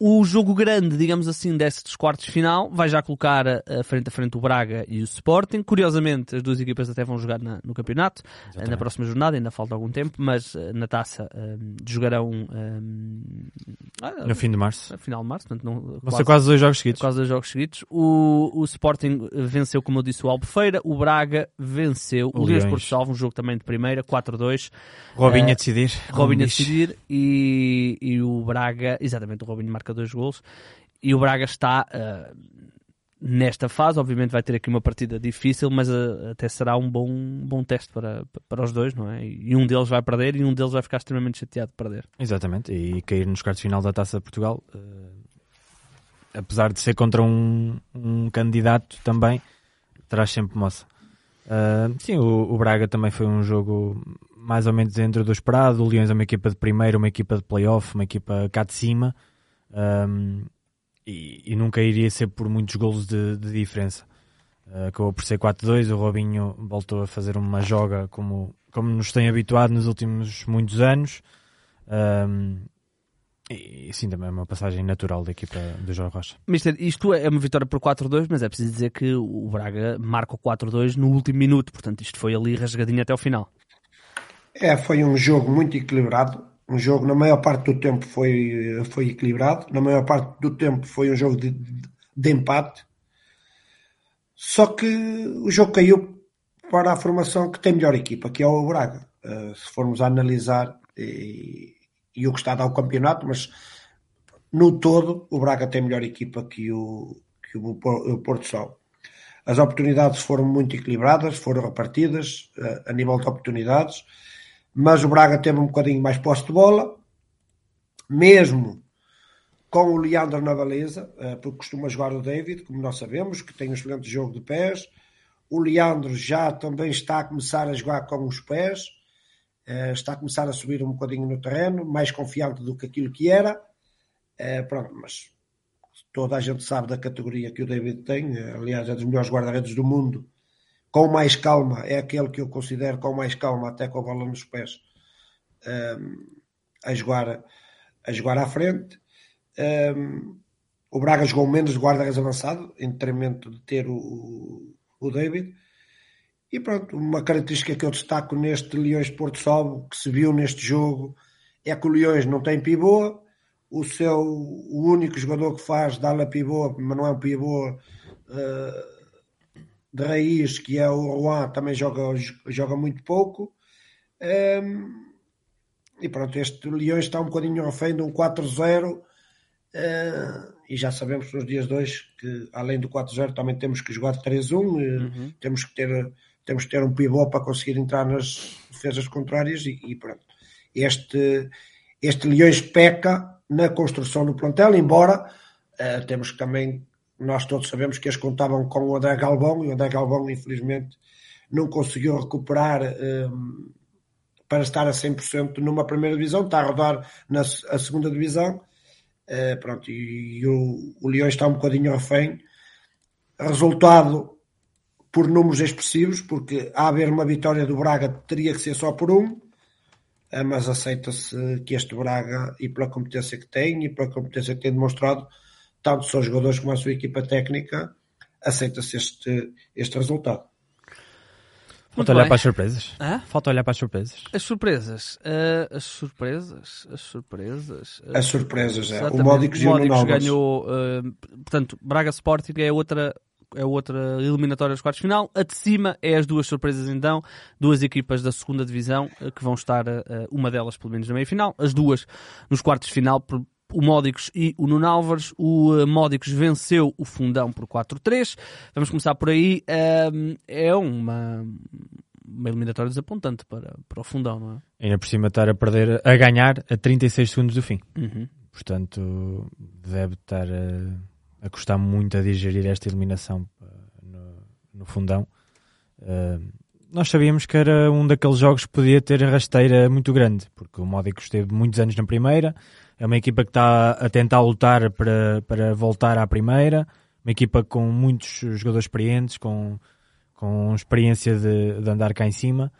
O jogo grande, digamos assim, destes quartos de final, vai já colocar a, a frente a frente o Braga e o Sporting. Curiosamente, as duas equipas até vão jogar na, no campeonato, Exatamente. na próxima jornada, ainda falta algum tempo, mas uh, na taça um, jogarão um, no fim de março. No final de março, portanto, não, vão quase, ser quase dois jogos seguidos. Quase dois jogos seguidos. O, o Sporting venceu, como eu disse, o Albufeira, o Braga venceu o, o Leões Porto Salvo, um jogo também de primeira, 4-2. Robinho uh, a decidir. Robinho a decidir e, e o Braga, exatamente, o Robinho marca marca dois golos e o Braga está uh, nesta fase. Obviamente vai ter aqui uma partida difícil, mas uh, até será um bom, bom teste para, para os dois, não é? E um deles vai perder e um deles vai ficar extremamente chateado de perder. Exatamente, e cair nos quartos final da Taça de Portugal, uh, apesar de ser contra um, um candidato também, traz sempre moça. Uh, sim, o, o, Braga também foi um jogo mais ou menos dentro do esperado. O Leões é uma equipa de primeiro, uma equipa de playoff, uma equipa cá de cima um, e, e, nunca iria ser por muitos golos de, de diferença. Uh, acabou por ser 4-2, o Robinho voltou a fazer uma joga como, como nos tem habituado nos últimos muitos anos. Um, e sim, também é uma passagem natural da equipa do João Rocha. Mister, isto é uma vitória por 4-2, mas é preciso dizer que o Braga marca o 4-2 no último minuto, portanto isto foi ali rasgadinho até o final. É, foi um jogo muito equilibrado um jogo, na maior parte do tempo, foi, foi equilibrado, na maior parte do tempo foi um jogo de, de empate. Só que o jogo caiu para a formação que tem melhor equipa, que é o Braga. Uh, se formos a analisar, e, e o que está a dar o campeonato, mas no todo, o Braga tem melhor equipa que o, que o Porto Sol. As oportunidades foram muito equilibradas, foram repartidas uh, a nível de oportunidades mas o Braga teve um bocadinho mais posse de bola, mesmo com o Leandro na baliza, eh, porque costuma jogar o David, como nós sabemos, que tem um excelente jogo de pés. O Leandro já também está a começar a jogar com os pés, eh, está a começar a subir um bocadinho no terreno, mais confiante do que aquilo que era. Eh, pronto, mas toda a gente sabe da categoria que o David tem, aliás, é dos melhores guarda-redes do mundo com mais calma, é aquele que eu considero com mais calma, até com a bola nos pés, um, a, jogar, a jogar à frente. Um, o Braga jogou menos guarda-redes avançado, em detrimento de ter o, o David. E pronto, uma característica que eu destaco neste Leões de Porto Salvo, que se viu neste jogo, é que o Leões não tem pivô. O seu o único jogador que faz dá-lhe a pivô, mas não é um pivô uh, de raiz, que é o Juan, também joga, joga muito pouco. Um, e pronto, este Leões está um bocadinho refém de um 4-0. Uh, e já sabemos nos dias 2 que além do 4-0 também temos que jogar 3-1, uhum. temos que ter temos que ter um pivô para conseguir entrar nas defesas contrárias e, e pronto. Este, este Leões peca na construção do plantel, embora uh, temos que também nós todos sabemos que eles contavam com o André Galvão e o André Galvão, infelizmente, não conseguiu recuperar um, para estar a 100% numa primeira divisão, está a rodar na a segunda divisão. Uh, pronto, e, e o, o Leão está um bocadinho refém. Resultado por números expressivos, porque a haver uma vitória do Braga teria que ser só por um, uh, mas aceita-se que este Braga, e pela competência que tem e pela competência que tem demonstrado, tanto os seus jogadores como a sua equipa técnica, aceita-se este, este resultado. Falta olhar para as surpresas. Hã? Falta olhar para as surpresas. As surpresas. Uh, as surpresas. As surpresas. Uh, as surpresas, é. O Módicos, o Módicos ganhou. Uh, portanto, Braga Sporting é outra. É outra eliminatória dos quartos de final. A de cima é as duas surpresas, então. Duas equipas da segunda divisão que vão estar, uma delas pelo menos na meia final, as duas nos quartos de final, o Módicos e o Nuno Álvares. O uh, Módicos venceu o Fundão por 4-3. Vamos começar por aí. É uma, uma eliminatória desapontante para, para o Fundão, não é? Ainda por cima estar a perder, a ganhar a 36 segundos do fim. Uhum. Portanto, deve estar a, a custar muito a digerir esta eliminação uh, no, no Fundão. Uh, nós sabíamos que era um daqueles jogos que podia ter rasteira muito grande, porque o Módicos esteve muitos anos na primeira, é uma equipa que está a tentar lutar para, para voltar à primeira, uma equipa com muitos jogadores experientes, com, com experiência de, de andar cá em cima,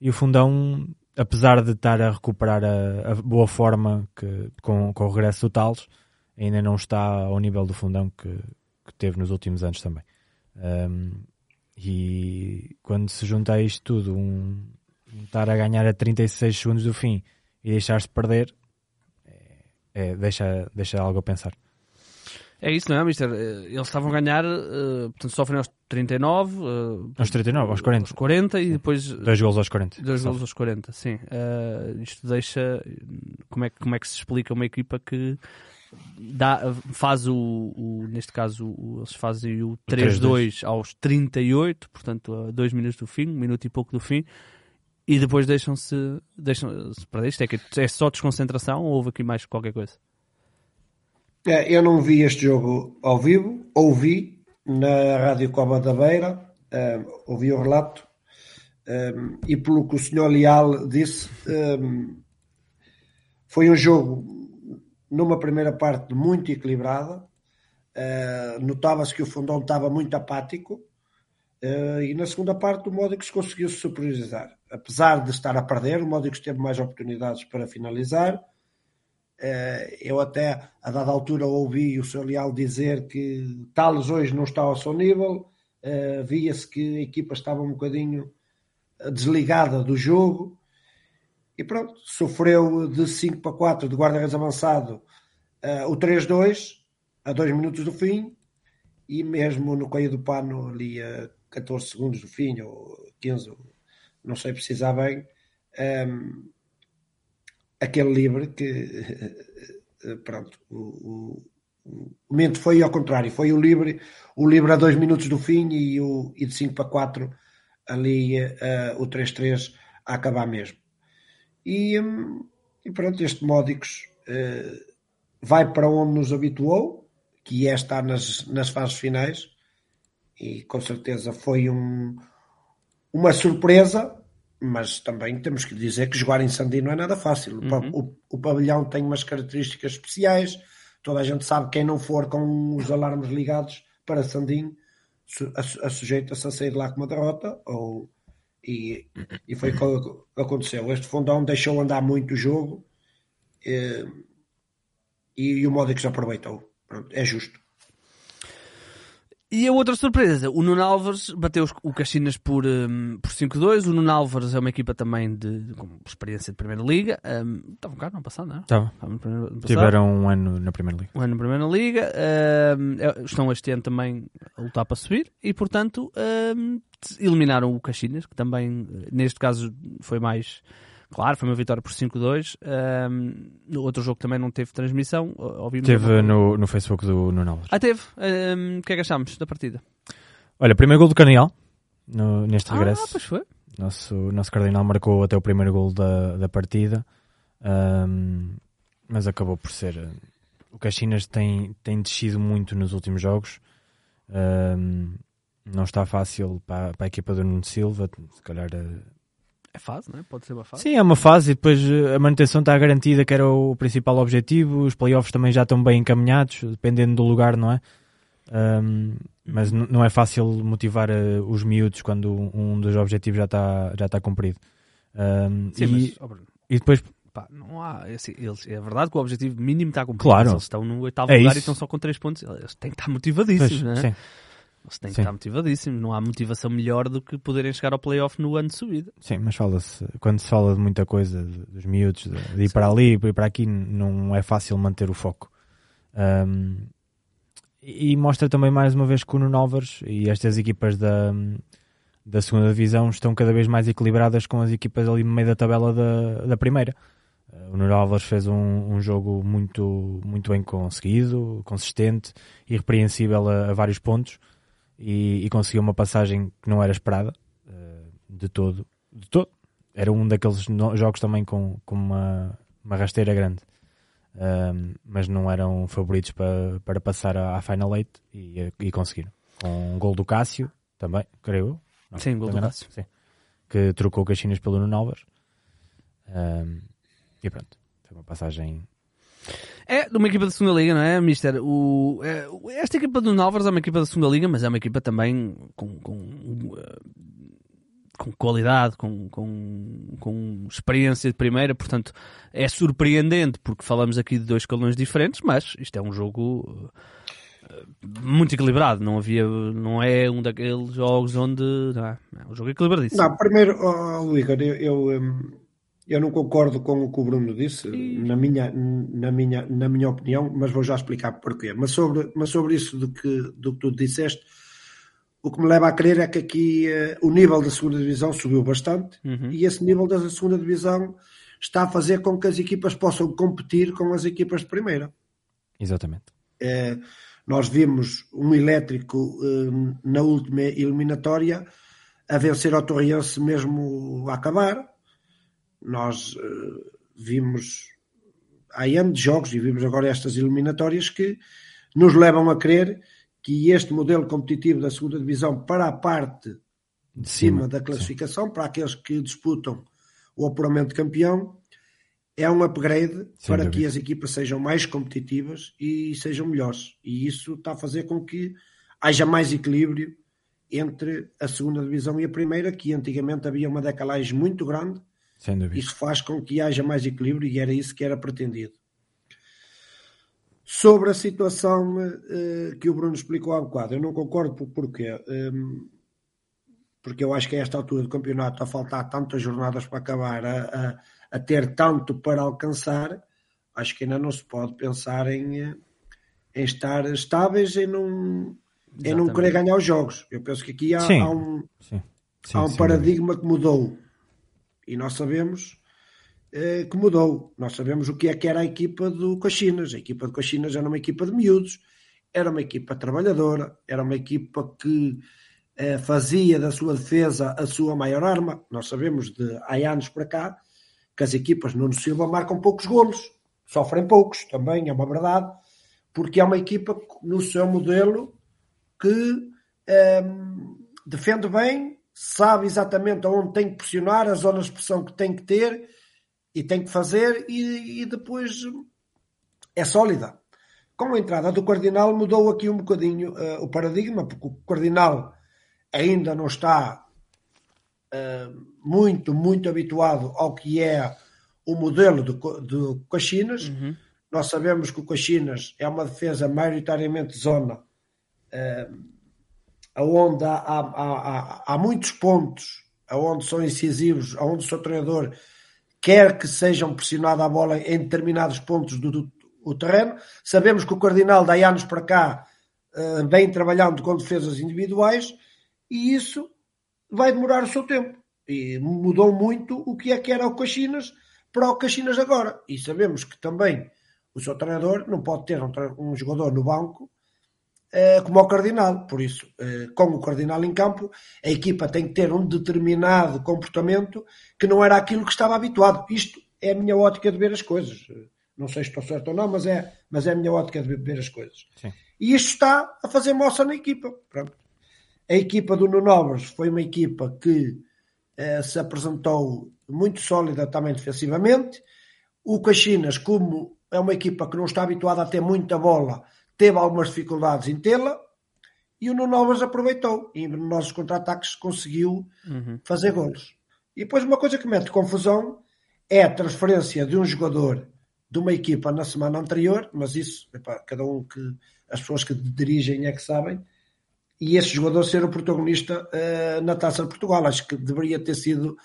e o Fundão, apesar de estar a recuperar a, a boa forma que, com, com o regresso do Tales, ainda não está ao nível do Fundão que, que teve nos últimos anos também. Um, e quando se junta a isto tudo, um, um estar a ganhar a 36 segundos do fim e deixar-se perder, é, deixa, deixa algo a pensar. É isso, não é, Mister? Eh, Eles estavam a ganhar, uh, portanto, sofrem aos 39, uh, Aos 39, aos 40. aos 40 e depois Dois golos aos 40. dois Só. golos aos 40, sim. Uh, isto deixa. Como é, que- como é que se explica uma equipa que dá, faz o, o- Neste caso, o- eles fazem o 3-2 aos 38, portanto, a 2 minutos do fim, um minuto e pouco do fim, e depois deixam-se. Deixam-se perder. Isto é, que é só desconcentração ou houve aqui mais qualquer coisa? É, Eu não vi este jogo ao vivo, ouvi na Rádio Cova da Beira, eh, ouvi o relato, eh, e pelo que o senhor Leal disse, eh, foi um jogo numa primeira parte muito equilibrada, eh, notava-se que o fundão estava muito apático, eh, e na segunda parte o Módicos conseguiu se superiorizar. Apesar de estar a perder, o Módicos teve mais oportunidades para finalizar, eh, eu até a dada altura ouvi o Sr. Leal dizer que Tales hoje não está ao seu nível, eh, via-se que a equipa estava um bocadinho eh, desligada do jogo. E pronto, sofreu de 5 para 4 de guarda-redes avançado o 3-2 a 2 minutos do fim. E mesmo no caio do pano ali a 14 segundos do fim ou 15, não sei precisar bem, ehm, aquele livre que eh, pronto o, o, o momento foi ao contrário foi o livre o livre a dois minutos do fim e, o, e de 5 para 4 ali eh, o 3-3 a acabar mesmo. E, hum, e pronto este Módicos eh, vai para onde nos habituou que é estar nas, nas fases finais e com certeza foi um, uma surpresa mas também temos que dizer que jogar em Sandim não é nada fácil. O pa- O, o pavilhão tem umas características especiais, toda a gente sabe que quem não for com os alarmes ligados para Sandim su- a, a sujeita-se a sair lá com uma derrota ou, e, e foi o que aconteceu. Este fundão deixou andar muito o jogo eh, e, e o Módicos aproveitou. Pronto, é justo. E a outra surpresa, o Nuno Álvares bateu o Caxinas por, hum, por 5-2. O Nuno Álvares é uma equipa também de, com experiência de Primeira Liga. Hum, estavam cá no ano passado, não é? Estava. Estavam. Tiveram um ano na Primeira Liga. um ano na Primeira Liga. hum, é- estão este ano também a lutar para subir e, portanto, hum, eliminaram o Caxinas, que também, neste caso, foi mais. Claro, foi uma vitória por 5-2. Hum, no outro jogo também não teve transmissão. Ouvimos Teve no, no Facebook do Nuno Alves. Ah, teve. Hum, o que é que achámos da partida? Olha, primeiro gol do Cardeal no, neste regresso. Ah, pois foi. Nosso, nosso Cardinal marcou até o primeiro gol da, da partida, ahm, mas acabou por ser. eh, O Caxinas tem, tem descido muito nos últimos jogos. ahm, não está fácil para, para a equipa do Nuno Silva. Se calhar. eh, É fase, não é? Pode ser uma fase. Sim, é uma fase e depois eh, a manutenção está garantida, que era o principal objetivo. Os playoffs também já estão bem encaminhados, dependendo do lugar, não é? Ahm, mas não é fácil motivar eh, os miúdos quando um um dos objetivos já está, já está cumprido. Ahm, Sim, e, mas, ó, Bruno, e depois, pá, não há. é assim, eles, é verdade que o objetivo mínimo está cumprido. Claro. Eles estão no oitavo É lugar isso. e estão só com 3 pontos. Eles têm que estar motivadíssimos, pois, não é? sim, Eles têm que Sim. estar motivadíssimos. Não há motivação melhor do que poderem chegar ao playoff no ano de subida. sim, mas fala-se, quando se fala de muita coisa, de- dos miúdos, de, de ir para ali, de ir para aqui, não é fácil manter o foco. Ahm, e e mostra também mais uma vez que o Nuno Álvares e estas equipas da, da segunda divisão estão cada vez mais equilibradas com as equipas ali no meio da tabela da, da primeira. Eh, O Nuno Álvares fez um, um jogo muito, muito bem conseguido, consistente, irrepreensível a, a vários pontos e, e conseguiu uma passagem que não era esperada eh, de todo. De todo. Era um daqueles no- jogos também com, com uma, uma rasteira grande. Mas não eram favoritos para, para passar à, à Final Eight e, e conseguiram. Com um gol do Cássio, também, creio eu. Não, Sim, gol do não? Cássio. Sim. que trocou Caxinas pelo Nuno. Um, e pronto, foi uma passagem. É de uma equipa da segunda liga, não é, Mister? O, é, esta equipa do Álvares é uma equipa da segunda liga, mas é uma equipa também com, com, uh, com qualidade, com, com, com experiência de primeira, portanto é surpreendente porque falamos aqui de dois escalões diferentes, mas isto é um jogo uh, muito equilibrado, não havia, não é um daqueles jogos onde não é, é um jogo equilibradíssimo. Não, primeiro, oh, Igor, eu, eu um eu não concordo com o que o Bruno disse, na minha, na, minha, na minha opinião, mas vou já explicar porquê. Mas sobre, mas sobre isso do que, do que tu disseste, o que me leva a crer é que aqui uh, o nível da segunda divisão subiu bastante uhum. e esse nível da segunda divisão está a fazer com que as equipas possam competir com as equipas de primeira. Exatamente. Uh, nós vimos um elétrico uh, na última eliminatória a vencer ao Torriense mesmo a acabar nós uh, vimos há anos de jogos e vimos agora estas eliminatórias que nos levam a crer que este modelo competitivo da segunda divisão para a parte de cima, cima da classificação, sim. para aqueles que disputam o apuramento de campeão, é um upgrade Sem para dúvida. que as equipas sejam mais competitivas e sejam melhores. E isso está a fazer com que haja mais equilíbrio entre a segunda divisão e a primeira, que antigamente havia uma decalagem muito grande isso faz com que haja mais equilíbrio e era isso que era pretendido. Sobre a situação uh, que o Bruno explicou há bocado, eu não concordo por, porquê. Um, ehm, porque eu acho que a esta altura do campeonato, a faltar tantas jornadas para acabar, a, a, a ter tanto para alcançar, acho que ainda não se pode pensar em, eh, em estar estáveis e não, em não querer ganhar os jogos. Eu penso que aqui há, há um, sim. Sim, há um paradigma que mudou e nós sabemos eh, que mudou. Nós sabemos o que é que era a equipa do Caxinas. A equipa do Caxinas era uma equipa de miúdos, era uma equipa trabalhadora, era uma equipa que eh, fazia da sua defesa a sua maior arma. Nós sabemos de há anos para cá que as equipas no Silva marcam poucos golos, sofrem poucos, também é uma verdade, porque é uma equipa no seu modelo que eh, defende bem, sabe exatamente aonde tem que pressionar, as zonas de pressão que tem que ter e tem que fazer, e, e depois é sólida. Com a entrada do Cardinal mudou aqui um bocadinho uh, o paradigma, porque o Cardinal ainda não está uh, muito, muito habituado ao que é o modelo do, do Caxinas. Uhum. Nós sabemos que o Caxinas é uma defesa maioritariamente zona. Uh, onde há, há, há, há muitos pontos onde são incisivos, onde o seu treinador quer que sejam pressionada a bola em determinados pontos do, do, terreno. Sabemos que o Cardinal, daí anos para cá, uh, vem trabalhando com defesas individuais e isso vai demorar o seu tempo. E mudou muito o que é que era o Caxinas para o Caxinas agora. E sabemos que também o seu treinador não pode ter um, um jogador no banco eh, como ao Cardinal. Por isso, eh, com o Cardinal em campo, a equipa tem que ter um determinado comportamento que não era aquilo que estava habituado. Isto é a minha ótica de ver as coisas. Não sei se estou certo ou não, mas é, mas é a minha ótica de ver as coisas. Sim. E isto está a fazer moça na equipa. Pronto. A equipa do Nunovas foi uma equipa que eh, se apresentou muito sólida também defensivamente. O Caxinas, como é uma equipa que não está habituada a ter muita bola, teve algumas dificuldades em tê-la e o Nuno Alves aproveitou e nos nossos contra-ataques conseguiu uhum. fazer gols. E depois uma coisa que mete confusão é a transferência de um jogador de uma equipa na semana anterior, mas isso, epá, cada um que as pessoas que dirigem é que sabem, e esse jogador ser o protagonista uh, na Taça de Portugal. Acho que deveria ter sido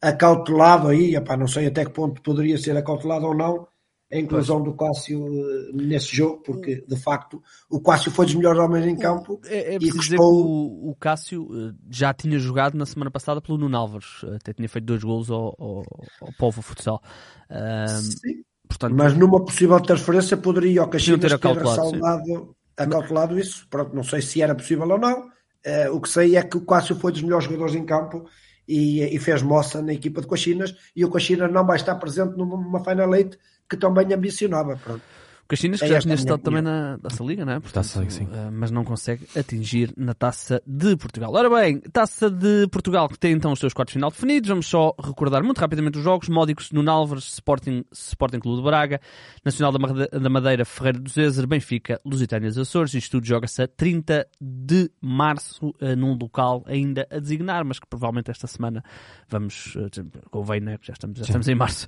acautelado aí, epá, não sei até que ponto poderia ser acautelado ou não, a inclusão do Cássio eh, nesse jogo, porque de facto o Cássio foi dos melhores homens em campo. É, é e custou... o, o, Cássio eh, já tinha jogado na semana passada pelo Nuno Álvares, até tinha feito dois gols ao, ao, ao Povo Futsal. Um, sim. Portanto, mas numa possível transferência poderia o Caxinas ter acautelado, acautelado isso. Pronto, não sei se era possível ou não. Uh, o que sei é que o Cássio foi dos melhores jogadores em campo e, e fez moça na equipa de Coxinas e o Coxinas não vai estar presente numa Final Eight que também ambicionava. Pronto. O Caxinas que É já tinha estado também na Taça Liga, não é? Taça Liga, sim. eh, mas não consegue atingir na Taça de Portugal. Ora bem, Taça de Portugal que tem então os seus quartos de final definidos. Vamos só recordar muito rapidamente os jogos. Módicos no Álvares, Sporting, Sporting Clube de Braga, Nacional da Made- da Madeira, Ferreira do Zezer, Benfica, Lusitânia dos Açores. Isto tudo joga-se a 30 de março eh, num local ainda a designar, mas que provavelmente esta semana vamos. eh, Convém, né? que Já estamos, já estamos em março.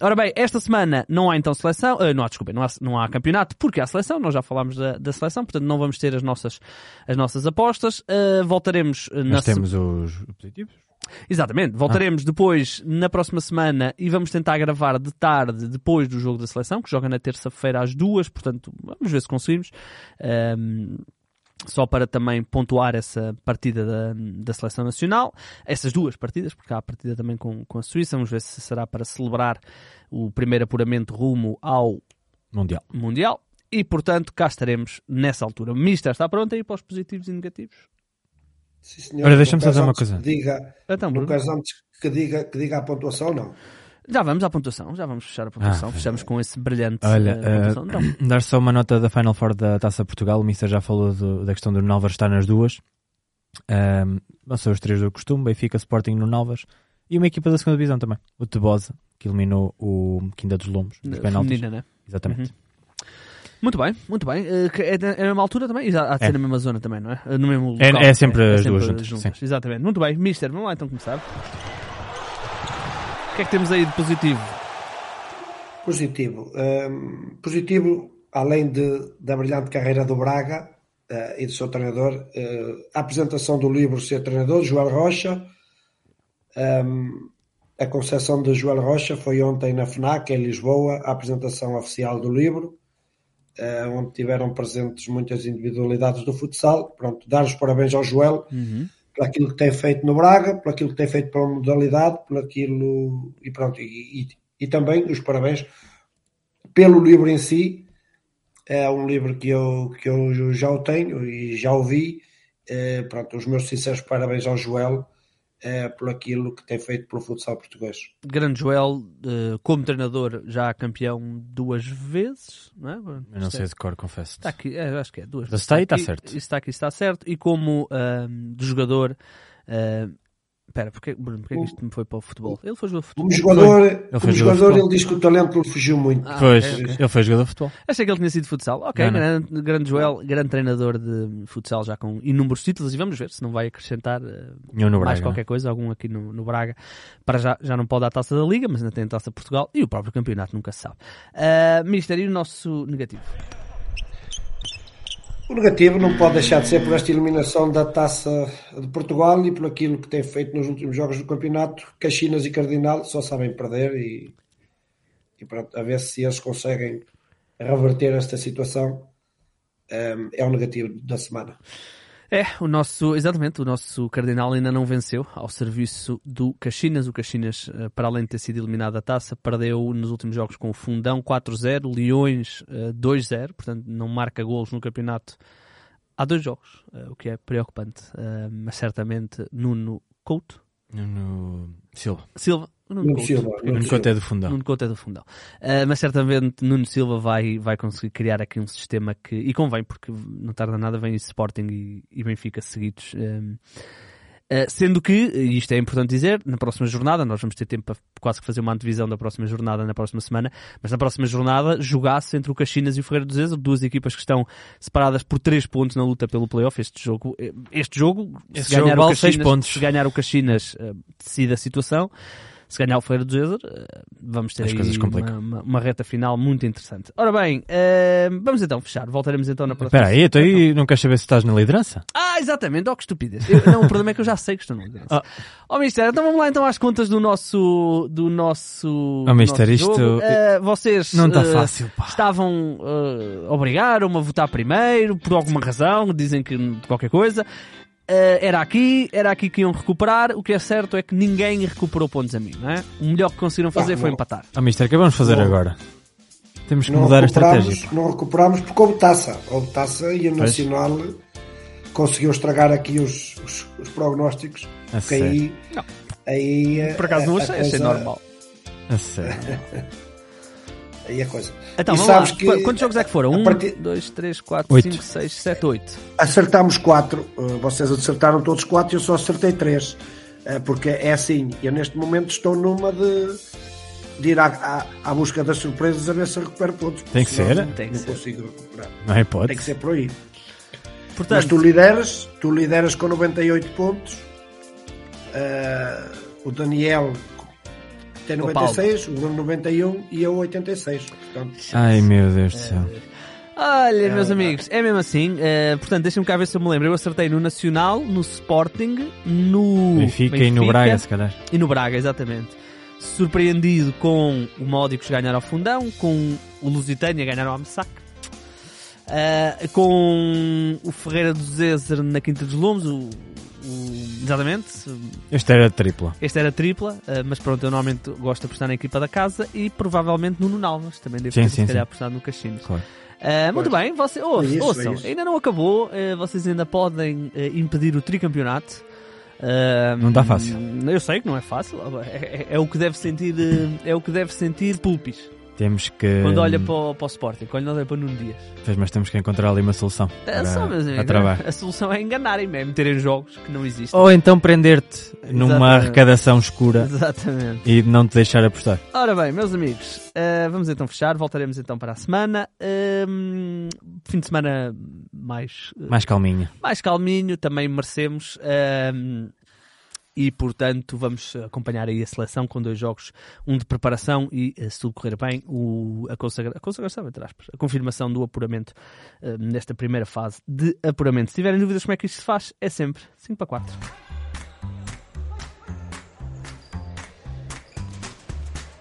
Ora bem, esta semana não há então seleção, não há, desculpa, não há, não há campeonato porque há seleção, nós já falámos da, da seleção, portanto não vamos ter as nossas, as nossas apostas. Ah, voltaremos na Nós se- temos os positivos. Exatamente, voltaremos depois na próxima semana e vamos tentar gravar de tarde depois do jogo da seleção, que joga na terça-feira às duas, portanto vamos ver se conseguimos. Ahm, só para também pontuar essa partida da, da Seleção Nacional, essas duas partidas, porque há a partida também com, com a Suíça, vamos ver se será para celebrar o primeiro apuramento rumo ao Mundial. Mundial. E, portanto, cá estaremos nessa altura. O Mister está pronto aí para os positivos e negativos? Sim, senhor. Olha, deixa-me fazer uma coisa. que Diga, Então, queres antes que diga, que diga a pontuação, não? Já vamos à pontuação, já vamos fechar a pontuação. Ah, Fechamos com esse brilhante Olha, pontuação. Então, (clears throat) Dar só uma nota da Final Four da Taça Portugal. O Mister já falou do- da questão do Nalvas estar nas duas. Um, vão ser os três do costume: Benfica, Sporting no Nalvas. E uma equipa da segunda divisão também, o Tebosa, que eliminou o Quinta dos Lombos nos feminina, né? Exatamente. Muito bem, muito bem. Eh, É, é na mesma altura também? Há de É. ser na mesma zona também, não é? No mesmo É- local. é sempre as duas juntas, Exatamente. Muito bem. Mister, vamos lá então começar. O que é que temos aí de positivo? Positivo. Hum, positivo, além de, da brilhante carreira do Braga eh, e do seu treinador, eh, a apresentação do livro Ser Treinador, Joel Rocha. Hum, a concessão de Joel Rocha foi ontem na FNAC, em Lisboa, a apresentação oficial do livro, eh, onde tiveram presentes muitas individualidades do futsal. Pronto, dar os parabéns ao Joel por aquilo que tem feito no Braga, por aquilo que tem feito pela modalidade, por aquilo e pronto, e, e- e também os parabéns pelo livro em si. É um livro que eu, que eu já o tenho e já o vi. Eh, pronto, os meus sinceros parabéns ao Joel eh, por aquilo que tem feito pelo futsal português. Grande Joel, eh, como treinador, já campeão duas vezes, não é? Eu não sei de cor, confesso. Está aqui, é, acho que é duas. Mas está aí, está aqui, certo. Isso está aqui, está certo. E como de jogador. ahm, Espera, porque, Bruno, porque é que isto me foi para o futebol? Ele foi jogador de futebol. Como jogador, como foi jogador de jogador futebol. ele diz que o talento lhe fugiu muito. Ah, Pois, ok, ok. ele foi jogador de futebol. Achei que ele tinha sido de futsal. Ok, Não, não. Grande, grande Joel, grande treinador de futsal já com inúmeros títulos e vamos ver se não vai acrescentar eh, mais Braga, qualquer coisa, algum aqui no, no Braga. Para já, já não pode dar a taça da Liga, mas ainda tem a taça de Portugal e o próprio campeonato, nunca se sabe. Uh, Mister, e o nosso negativo? O negativo não pode deixar de ser por esta eliminação da Taça de Portugal e por aquilo que tem feito nos últimos jogos do campeonato. Caxinas e Cardinal só sabem perder e, e pronto, a ver se eles conseguem reverter esta situação. Ehm, é o negativo da semana. É, o nosso, exatamente, o nosso Cardinal ainda não venceu ao serviço do Caxinas. O Caxinas, eh, para além de ter sido eliminado da taça, perdeu nos últimos jogos com o Fundão 4-0, Leões eh, 2-0, portanto não marca golos no campeonato há dois jogos, eh, o que é preocupante. Eh, Mas certamente Nuno Couto, Nuno Silva. Silva, Nuno Nuno Couto, Silva, porque Nuno Nuno Couto é do fundão. Nuno Couto é do fundão. Uh, mas certamente Nuno Silva vai, vai conseguir criar aqui um sistema que. E convém, porque não tarda nada, vem Sporting e, e Benfica seguidos. Um, uh, sendo que, e isto é importante dizer, na próxima jornada, nós vamos ter tempo para quase que fazer uma antevisão da próxima jornada na próxima semana, mas na próxima jornada jogasse entre o Caxinas e o Ferreira do Zezer, duas equipas que estão separadas por três pontos na luta pelo playoff. Este jogo, eh, este jogo, Esse se ganhar jogo o vale seis Caxinas, pontos. se ganhar o Caxinas, uh, decide a situação. Se ganhar o Ferreira do Zezer, uh, vamos ter As aí uma, uma, uma reta final muito interessante. Ora bem, eh, vamos então fechar. Voltaremos então na próxima. Espera aí, então aí não queres saber se estás na liderança? Ah, exatamente, oh que estupidez. Eu- não, o problema é que eu já sei que estou na liderança. (laughs) Ah. Ó, Mister, então vamos lá então às contas do nosso. Do nosso. Oh, nosso isto-. Eh, vocês. Não está eh, fácil, pá. Estavam. Uh, obrigaram-me a votar primeiro, por alguma razão, dizem que qualquer coisa. Eh, era aqui, era aqui que iam recuperar. O que é certo é que ninguém recuperou pontos a mim, não é? O melhor que conseguiram fazer Ah, foi não. empatar. Ah, mister, o que vamos fazer Não. agora? Temos que Não mudar a estratégia. não recuperamos porque houve taça. Houve taça e o Pois. Nacional conseguiu estragar aqui os, os, os prognósticos. A Porque aí, aí eh, Por acaso não a- a achei, achei coisa- normal. A sério. (laughs) aí a coisa. Então, e vamos sabes lá. que Qu- Quantos jogos é que foram? 1, partir- 2, 3, 4, Oito. 5, 6, 7, 8. acertámos quatro, uh, vocês acertaram todos quatro e eu só acertei três. Uh, Porque é assim, eu neste momento estou numa de, de ir à, à, à busca das surpresas a ver se recupero pontos. Tem que ser? Não, Tem que não ser. consigo recuperar. Não é hipótese. Tem que ser por aí. Mas Portanto, tu lideras, tu lideras com 98 pontos. Uh, o Daniel tem O 96, o Bruno 91 e eu 86. Portanto, Ai meu Deus do céu. olha, meus amigos, é mesmo assim. eh, portanto, deixem-me cá ver se eu me lembro. Eu acertei no Nacional, no Sporting, no Benfica, e no Braga, se calhar. e no Braga, exatamente. Surpreendido com o Módicos ganhar ao Fundão, com o Lusitânia ganhar ao Amsac, ah, com o Ferreira do Zezer na Quinta dos Lomos, o, o- exatamente. Este era tripla. Este era tripla, ah, mas pronto, eu normalmente gosto de apostar na equipa da casa e provavelmente no Nuno Alves, também devo Sim, ter sim, se calhar apostado no Caxinas. Claro. Ah, muito bem, você, ouçam, É isso, é ouçam, isso. ainda não acabou, ah, vocês ainda podem ah, impedir o tricampeonato. Não tá fácil. Eu sei que não é fácil, é, é- é o que deve sentir, eh, é o que deve sentir Pulpis Temos que. quando olha para o, para o Sporting, quando olha para o Nuno Dias. Pois, mas temos que encontrar ali uma solução. É para- só, meus para amigos, travar. a solução é enganarem-me, é meterem jogos que não existem. Ou então prender-te numa arrecadação escura Exatamente. e não te deixar apostar. Ora bem, meus amigos, eh, vamos então fechar, voltaremos então para a semana. Ehm, fim de semana mais, eh, Mais calminho. mais calminho, também merecemos. E portanto vamos acompanhar aí a seleção com dois jogos, um de preparação e, eh, se tudo correr bem, o, a, consagra, a consagração, entre aspas, a confirmação do apuramento eh, nesta primeira fase de apuramento. Se tiverem dúvidas como é que isto se faz, é sempre 5 para 4.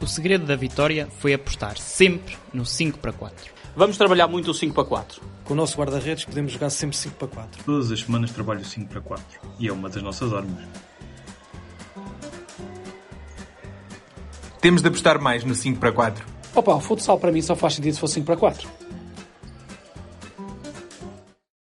O segredo da vitória foi apostar sempre no 5 para 4. Vamos trabalhar muito o 5 para 4. Com o nosso guarda-redes podemos jogar sempre 5 para 4. Todas as semanas trabalho 5 para 4 e é uma das nossas armas. Temos de apostar mais no 5 para 4. Opa, o futsal para mim só faz sentido se for 5 para 4.